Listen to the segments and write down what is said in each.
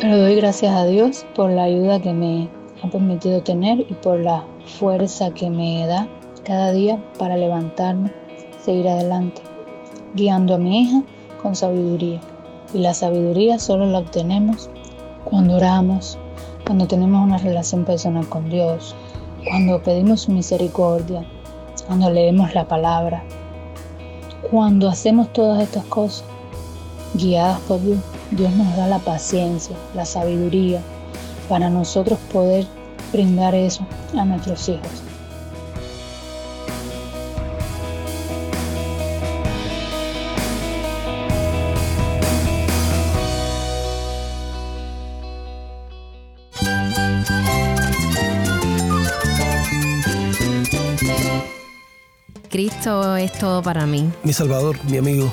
Pero doy gracias a Dios por la ayuda que me ha permitido tener y por la fuerza que me da cada día para levantarme, seguir adelante, guiando a mi hija con sabiduría. Y la sabiduría solo la obtenemos cuando oramos, cuando tenemos una relación personal con Dios, cuando pedimos su misericordia, cuando leemos la palabra, cuando hacemos todas estas cosas, guiadas por Dios, Dios nos da la paciencia, la sabiduría para nosotros poder brindar eso a nuestros hijos. Cristo es todo para mí. Mi Salvador, mi amigo,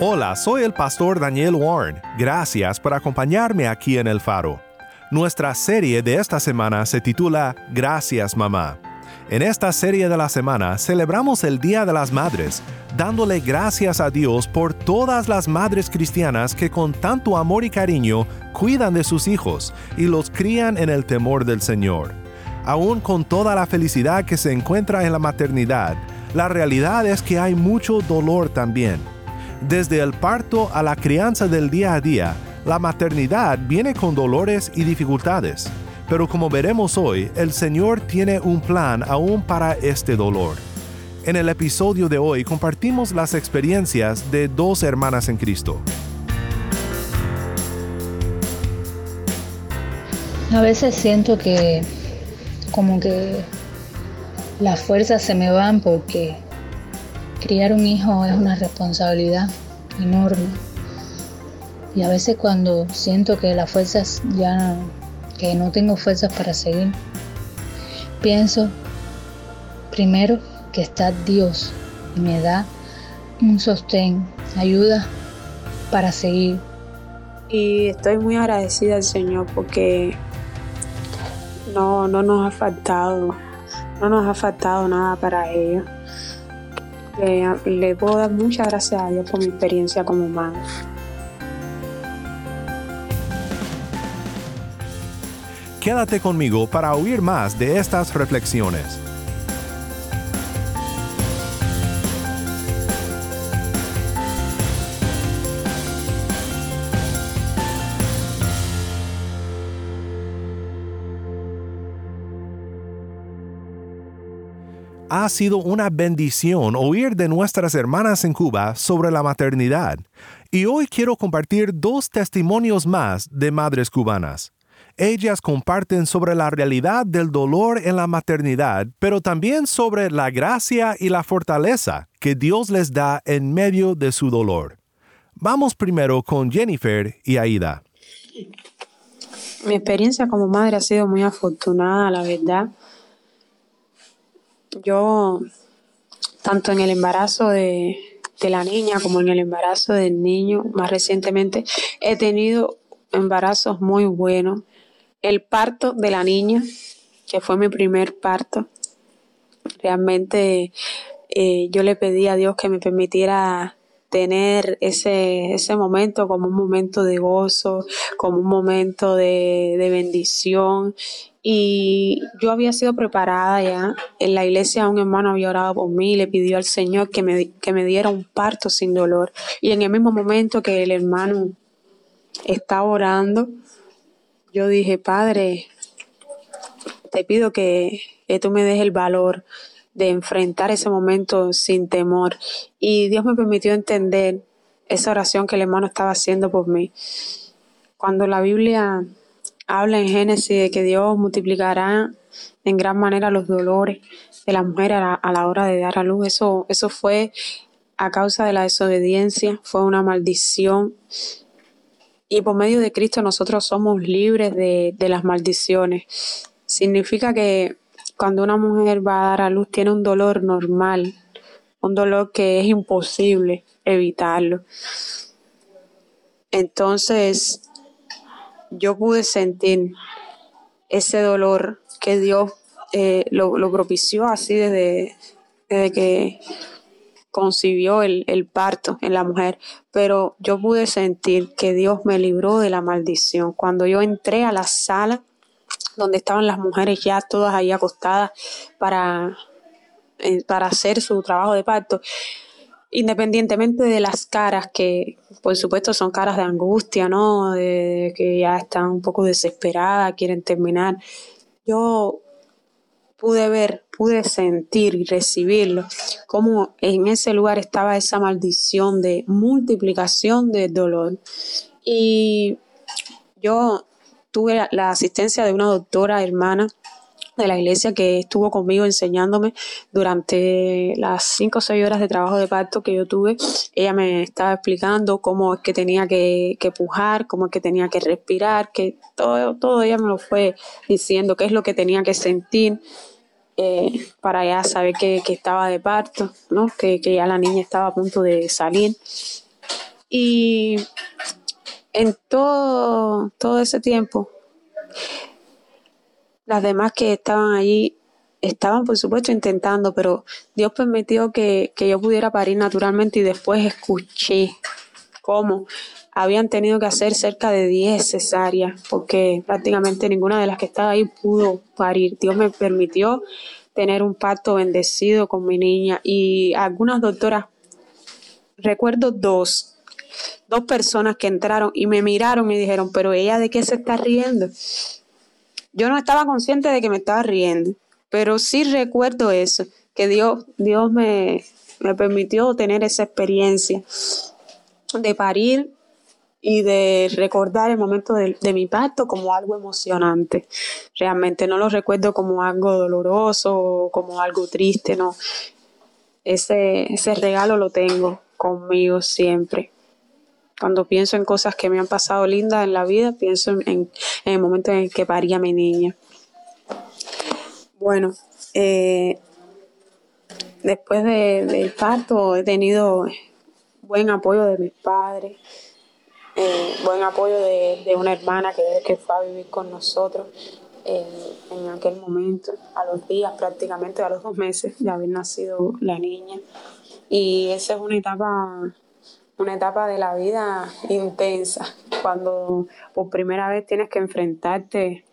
Hola, soy el pastor Daniel Warren. Gracias por acompañarme aquí en El Faro. Nuestra serie de esta semana se titula Gracias Mamá. En esta serie de la semana celebramos el Día de las Madres, dándole gracias a Dios por todas las madres cristianas que con tanto amor y cariño cuidan de sus hijos y los crían en el temor del Señor. Aún con toda la felicidad que se encuentra en la maternidad, la realidad es que hay mucho dolor también. Desde el parto a la crianza del día a día, la maternidad viene con dolores y dificultades. Pero como veremos hoy, el Señor tiene un plan aún para este dolor. En el episodio de hoy compartimos las experiencias de dos hermanas en Cristo. A veces siento que como que las fuerzas se me van porque criar un hijo es una responsabilidad enorme. Y a veces cuando siento que las fuerzas ya que no tengo fuerzas para seguir. Pienso primero que está Dios y me da un sostén, ayuda para seguir. Y estoy muy agradecida al Señor porque no, no nos ha faltado, no nos ha faltado nada para ello. Le, le puedo dar muchas gracias a Dios por mi experiencia como madre. Quédate conmigo para oír más de estas reflexiones. Ha sido una bendición oír de nuestras hermanas en Cuba sobre la maternidad, y hoy quiero compartir dos testimonios más de madres cubanas. Ellas comparten sobre la realidad del dolor en la maternidad, pero también sobre la gracia y la fortaleza que Dios les da en medio de su dolor. Vamos primero con Jennifer y Aida. Mi experiencia como madre ha sido muy afortunada, la verdad. Yo, tanto en el embarazo de, de la niña como en el embarazo del niño, más recientemente, he tenido embarazos muy buenos el parto de la niña, que fue mi primer parto. Realmente eh, yo le pedí a Dios que me permitiera tener ese, ese momento como un momento de gozo, como un momento de, de bendición. Y yo había sido preparada ya. En la iglesia un hermano había orado por mí y le pidió al Señor que me, que me diera un parto sin dolor. Y en el mismo momento que el hermano estaba orando, yo dije, Padre, te pido que, tú me des el valor de enfrentar ese momento sin temor. Y Dios me permitió entender esa oración que el hermano estaba haciendo por mí. Cuando la Biblia habla en Génesis de que Dios multiplicará en gran manera los dolores de la mujer a la, hora de dar a luz, eso, eso fue a causa de la desobediencia, fue una maldición y por medio de Cristo nosotros somos libres de, de las maldiciones. Significa que cuando una mujer va a dar a luz tiene un dolor normal, un dolor que es imposible evitarlo. Entonces, yo pude sentir ese dolor que Dios eh, lo, propició así desde, desde que concibió el, el, parto en la mujer, pero yo pude sentir que Dios me libró de la maldición. Cuando yo entré a la sala donde estaban las mujeres ya todas ahí acostadas para, eh, para hacer su trabajo de parto, independientemente de las caras que por supuesto son caras de angustia, ¿no? De que ya están un poco desesperadas, quieren terminar. Yo pude ver, pude sentir y recibirlo, como en ese lugar estaba esa maldición de multiplicación del dolor. Y yo tuve la asistencia de una doctora hermana de la iglesia que estuvo conmigo enseñándome durante las cinco o seis horas de trabajo de parto que yo tuve. Ella me estaba explicando cómo es que tenía que, que pujar, cómo es que tenía que respirar, que todo, todo ella me lo fue diciendo, qué es lo que tenía que sentir. Eh, para ya saber que, que, estaba de parto, ¿no? Que, que ya la niña estaba a punto de salir. Y en todo, todo ese tiempo las demás que estaban allí estaban, por supuesto, intentando, pero Dios permitió que, yo pudiera parir naturalmente y después escuché cómo habían tenido que hacer cerca de 10 cesáreas, porque prácticamente ninguna de las que estaba ahí pudo parir. Dios me permitió tener un pacto bendecido con mi niña y algunas doctoras, recuerdo dos, dos personas que entraron y me miraron y dijeron, pero ella de qué se está riendo. Yo no estaba consciente de que me estaba riendo, pero sí recuerdo eso, que Dios, Dios me, me permitió tener esa experiencia de parir y de recordar el momento de, mi parto como algo emocionante. Realmente no lo recuerdo como algo doloroso o como algo triste, no. Ese, ese regalo lo tengo conmigo siempre. Cuando pienso en cosas que me han pasado lindas en la vida, pienso en, el momento en el que paría mi niña. Bueno, eh, después de, del parto he tenido buen apoyo de mis padres, eh, buen apoyo de, de, una hermana que, que fue a vivir con nosotros en, en aquel momento, a los días prácticamente, a los dos meses de haber nacido la niña. Y esa es una etapa una etapa de la vida intensa, cuando por primera vez tienes que enfrentarte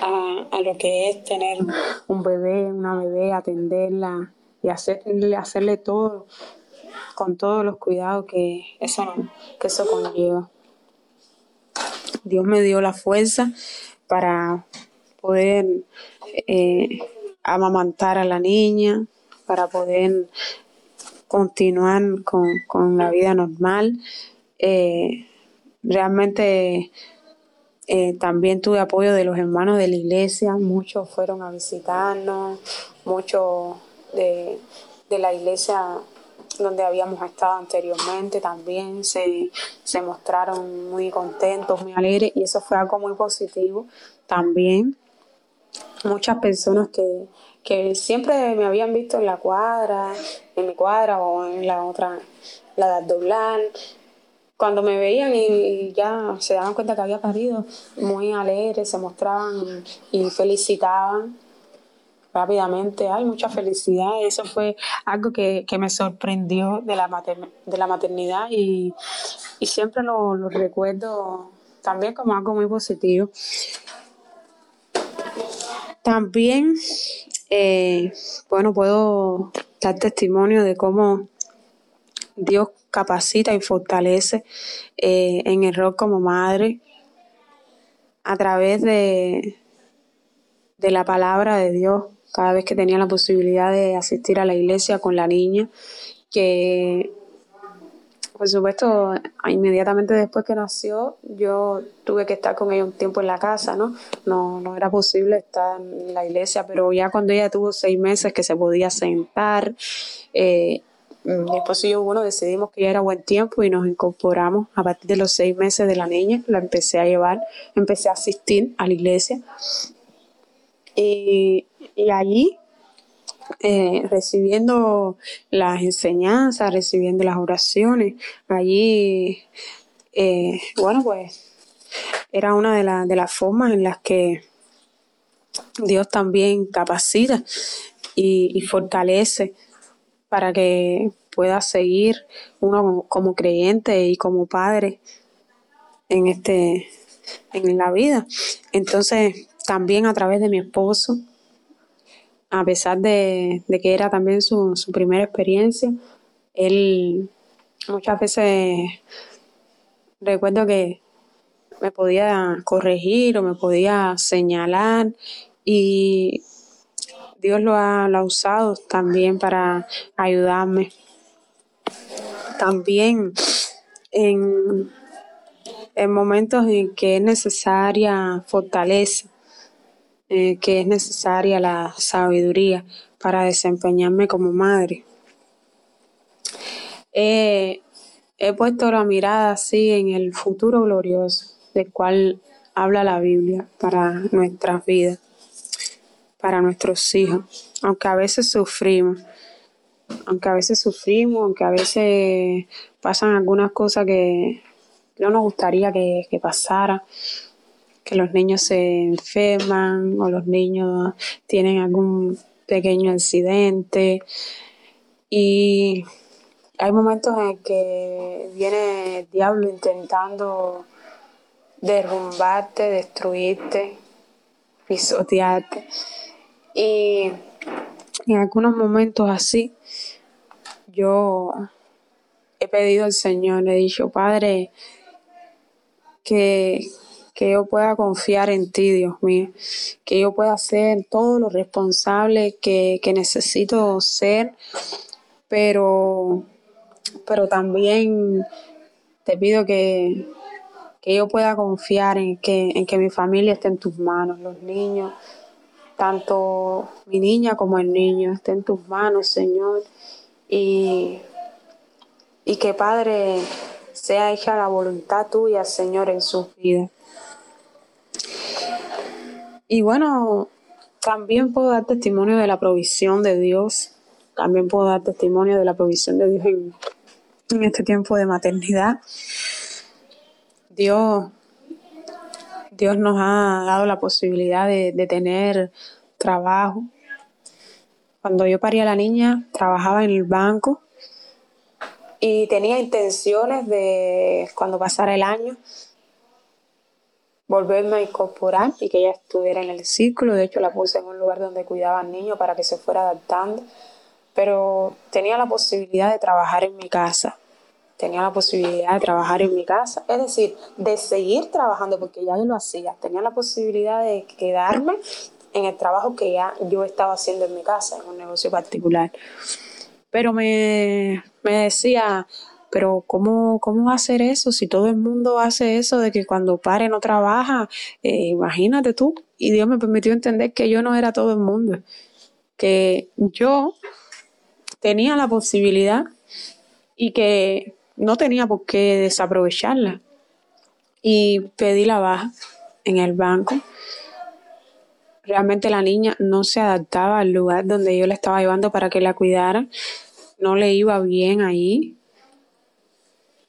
a, a, lo que es tener un bebé, una bebé, atenderla y hacerle, hacerle todo con todos los cuidados que eso, que eso conlleva. Dios me dio la fuerza para poder eh, amamantar a la niña, para poder continuar con, con la vida normal. Eh, realmente eh, también tuve apoyo de los hermanos de la iglesia, muchos fueron a visitarnos, muchos de, de la iglesia donde habíamos estado anteriormente también se, se mostraron muy contentos, muy alegres y eso fue algo muy positivo también. Muchas personas que, que siempre me habían visto en la cuadra, en mi cuadra o en la otra, la de doblar. Cuando me veían y ya se daban cuenta que había parido, muy alegres, se mostraban y felicitaban rápidamente. Hay mucha felicidad. Eso fue algo que, que me sorprendió de la, mater, de la maternidad y, y siempre lo, lo recuerdo también como algo muy positivo. También eh, bueno, puedo dar testimonio de cómo Dios capacita y fortalece eh, en el rol como madre a través de, de la palabra de Dios cada vez que tenía la posibilidad de asistir a la iglesia con la niña, que por supuesto, inmediatamente después que nació, yo tuve que estar con ella un tiempo en la casa, ¿no? No, no era posible estar en la iglesia, pero ya cuando ella tuvo seis meses que se podía sentar, eh, mi esposo y yo, bueno, decidimos que ya era buen tiempo y nos incorporamos a partir de los seis meses de la niña. La empecé a llevar, empecé a asistir a la iglesia. Y, y allí, eh, recibiendo las enseñanzas, recibiendo las oraciones, allí, eh, bueno, pues era una de, la- de las formas en las que Dios también capacita y, y fortalece para que pueda seguir uno como, creyente y como padre en este en la vida. Entonces, también a través de mi esposo, a pesar de, que era también su, su primera experiencia, él muchas veces recuerdo que me podía corregir o me podía señalar y Dios lo ha, lo ha usado también para ayudarme. También en, en momentos en que es necesaria fortaleza, eh, que es necesaria la sabiduría para desempeñarme como madre. He, he puesto la mirada así en el futuro glorioso del cual habla la Biblia para nuestras vidas, para nuestros hijos, aunque a veces sufrimos, aunque a veces sufrimos, aunque a veces pasan algunas cosas que no nos gustaría que, que pasara, que los niños se enferman o los niños tienen algún pequeño accidente y hay momentos en que viene el diablo intentando derrumbarte, destruirte, pisotearte. Y en algunos momentos así, yo he pedido al Señor, he dicho, Padre, que, que yo pueda confiar en ti, Dios mío, que yo pueda ser todo lo responsable que, que necesito ser, pero, pero también te pido que, que yo pueda confiar en que, en que mi familia esté en tus manos, los niños, tanto mi niña como el niño, esté en tus manos, Señor, y, y que Padre sea hecha la voluntad tuya, Señor, en sus vidas. Y bueno, también puedo dar testimonio de la provisión de Dios, también puedo dar testimonio de la provisión de Dios en, este tiempo de maternidad. Dios, Dios nos ha dado la posibilidad de, de tener trabajo. Cuando yo parí a la niña, trabajaba en el banco y tenía intenciones de, cuando pasara el año, volverme a incorporar y que ella estuviera en el círculo. De hecho, la puse en un lugar donde cuidaba al niño para que se fuera adaptando. Pero tenía la posibilidad de trabajar en mi casa. Tenía la posibilidad de trabajar en mi casa. Es decir, de seguir trabajando, porque ya yo lo hacía. Tenía la posibilidad de quedarme en el trabajo que ya yo estaba haciendo en mi casa, en un negocio particular. Pero me, me decía, pero ¿cómo, ¿cómo va a hacer eso? Si todo el mundo hace eso de que cuando pare no trabaja, eh, imagínate tú. Y Dios me permitió entender que yo no era todo el mundo, que yo tenía la posibilidad y que no tenía por qué desaprovecharla. Y pedí la baja en el banco. Realmente la niña no se adaptaba al lugar donde yo la estaba llevando para que la cuidara. No le iba bien ahí.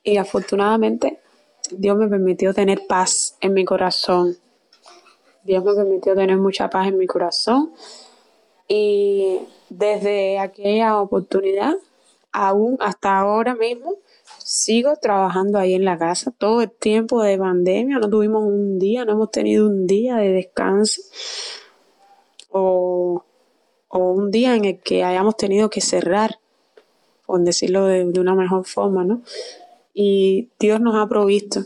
Y afortunadamente Dios me permitió tener paz en mi corazón. Dios me permitió tener mucha paz en mi corazón. Y desde aquella oportunidad, aún hasta ahora mismo, sigo trabajando ahí en la casa. Todo el tiempo de pandemia, no tuvimos un día, no hemos tenido un día de descanso. O, o un día en el que hayamos tenido que cerrar, por decirlo de, de una mejor forma, ¿no? Y Dios nos ha provisto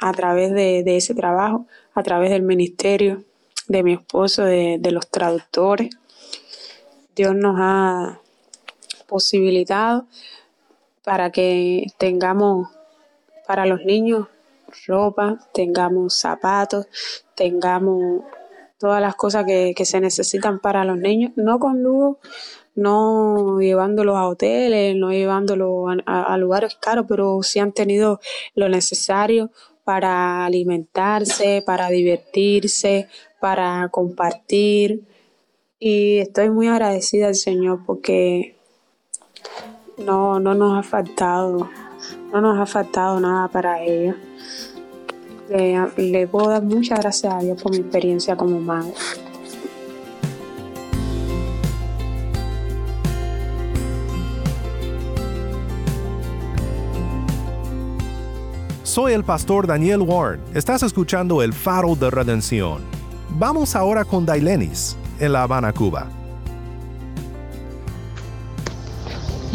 a través de, de ese trabajo, a través del ministerio de mi esposo, de, de los traductores. Dios nos ha posibilitado para que tengamos para los niños ropa, tengamos zapatos, tengamos todas las cosas que, que se necesitan para los niños, no con lujo, no llevándolos a hoteles, no llevándolos a, lugares caros, pero sí han tenido lo necesario para alimentarse, para divertirse, para compartir. Y estoy muy agradecida al Señor porque no, no nos ha faltado, no nos ha faltado nada para ellos. Le, le puedo dar muchas gracias a Dios por mi experiencia como madre. Soy el pastor Daniel Warren. Estás escuchando el faro de redención. Vamos ahora con Dailenis, en La Habana, Cuba.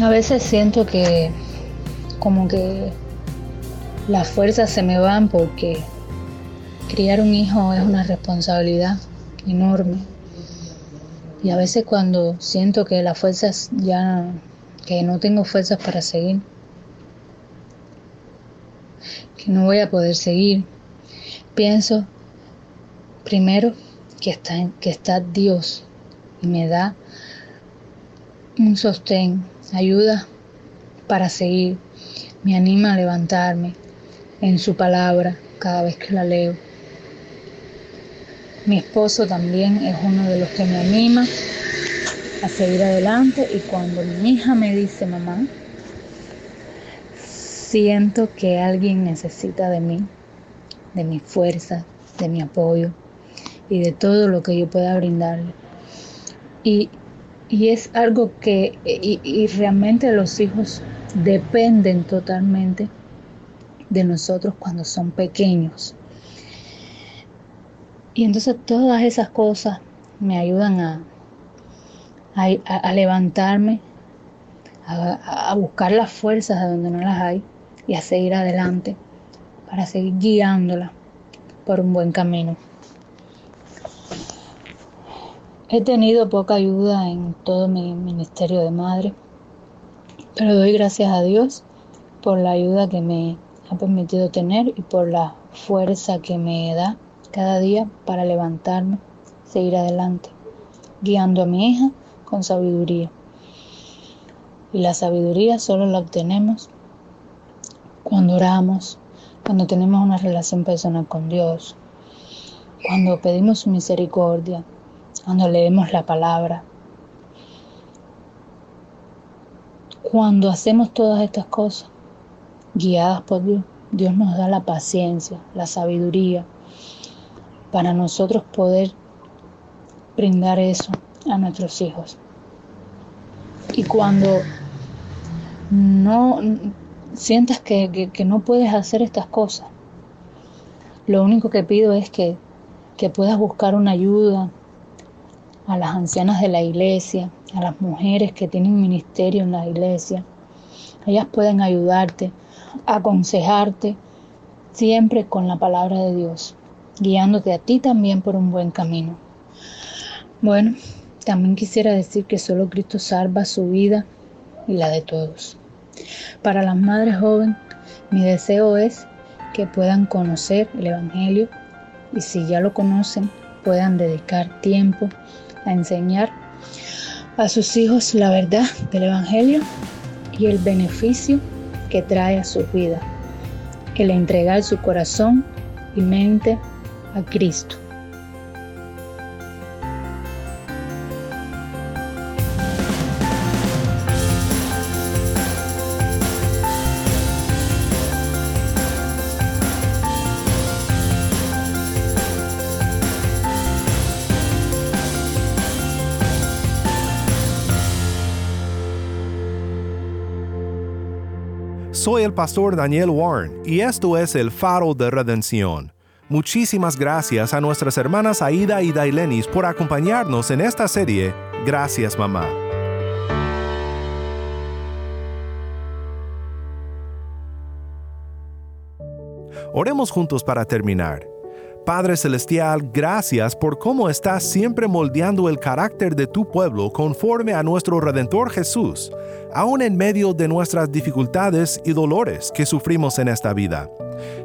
A veces siento que como que las fuerzas se me van porque criar un hijo es una responsabilidad enorme. Y a veces cuando siento que las fuerzas ya, que no tengo fuerzas para seguir, que no voy a poder seguir, pienso primero que está, que está Dios y me da un sostén, ayuda para seguir, me anima a levantarme en su palabra cada vez que la leo. Mi esposo también es uno de los que me anima a seguir adelante y cuando mi hija me dice, mamá, siento que alguien necesita de mí, de mi fuerza, de mi apoyo y de todo lo que yo pueda brindarle. Y, es algo que, y realmente los hijos dependen totalmente de nosotros cuando son pequeños. Y entonces todas esas cosas me ayudan a, a, levantarme, a, a, buscar las fuerzas de donde no las hay y a seguir adelante para seguir guiándola por un buen camino. He tenido poca ayuda en todo mi ministerio de madre, pero doy gracias a Dios por la ayuda que me ha permitido tener y por la fuerza que me da cada día para levantarme, seguir adelante, guiando a mi hija con sabiduría. Y la sabiduría solo la obtenemos cuando oramos, cuando tenemos una relación personal con Dios, cuando pedimos su misericordia, cuando leemos la palabra. Cuando hacemos todas estas cosas, guiadas por Dios, Dios nos da la paciencia, la sabiduría, para nosotros poder brindar eso a nuestros hijos. Y cuando no sientas que, no puedes hacer estas cosas, lo único que pido es que, que puedas buscar una ayuda a las ancianas de la iglesia, a las mujeres que tienen ministerio en la iglesia. Ellas pueden ayudarte, aconsejarte, siempre con la palabra de Dios guiándote a ti también por un buen camino. Bueno, también quisiera decir que solo Cristo salva su vida y la de todos. Para las madres jóvenes, mi deseo es que puedan conocer el Evangelio y si ya lo conocen, puedan dedicar tiempo a enseñar a sus hijos la verdad del Evangelio y el beneficio que trae a su vida, el entregar su corazón y mente a Cristo. Soy el pastor Daniel Warren y esto es el faro de redención. Muchísimas gracias a nuestras hermanas Aida y Dailenis por acompañarnos en esta serie Gracias Mamá. Oremos juntos para terminar. Padre Celestial, gracias por cómo estás siempre moldeando el carácter de tu pueblo conforme a nuestro Redentor Jesús, aun en medio de nuestras dificultades y dolores que sufrimos en esta vida.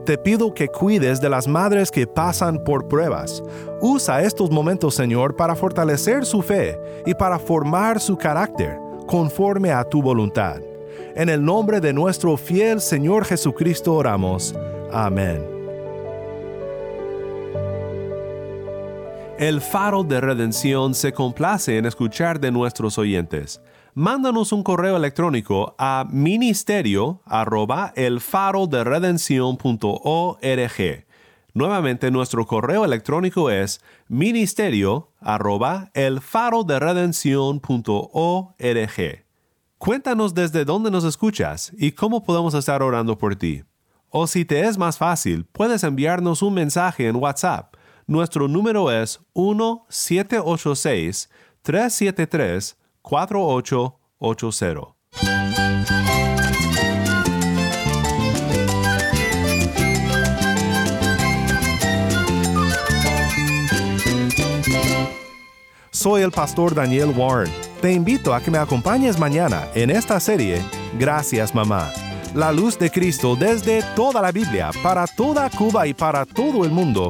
Te pido que cuides de las madres que pasan por pruebas. Usa estos momentos, Señor, para fortalecer su fe y para formar su carácter conforme a tu voluntad. En el nombre de nuestro fiel Señor Jesucristo oramos. Amén. El faro de redención se complace en escuchar de nuestros oyentes. Mándanos un correo electrónico a ministerio arroba el faro de Nuevamente nuestro correo electrónico es ministerio arroba el faro de Cuéntanos desde dónde nos escuchas y cómo podemos estar orando por ti. O si te es más fácil, puedes enviarnos un mensaje en WhatsApp nuestro número es 1-786-373-4880. Soy el pastor Daniel Warren. Te invito a que me acompañes mañana en esta serie Gracias Mamá. La luz de Cristo desde toda la Biblia, para toda Cuba y para todo el mundo